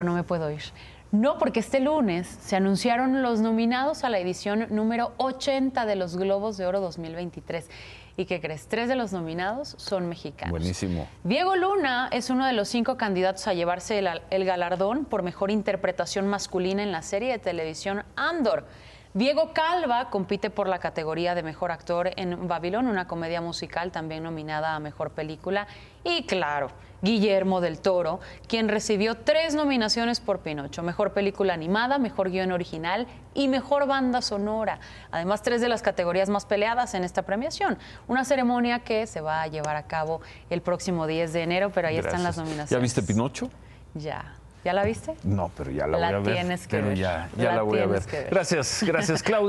No me puedo ir. No, porque este lunes se anunciaron los nominados a la edición número 80 de los Globos de Oro 2023. ¿Y qué crees? Tres de los nominados son mexicanos. Buenísimo. Diego Luna es uno de los cinco candidatos a llevarse el, el galardón por mejor interpretación masculina en la serie de televisión Andor. Diego Calva compite por la categoría de mejor actor en Babilón, una comedia musical también nominada a mejor película. Y claro, Guillermo del Toro, quien recibió tres nominaciones por Pinocho: mejor película animada, mejor guion original y mejor banda sonora. Además, tres de las categorías más peleadas en esta premiación. Una ceremonia que se va a llevar a cabo el próximo 10 de enero, pero ahí están las nominaciones. ¿Ya viste Pinocho? Ya. ¿Ya la viste? No, pero ya la, La voy a ver. tienes que pero ver. ya, ya La la voy a ver. Gracias, gracias, Claudia.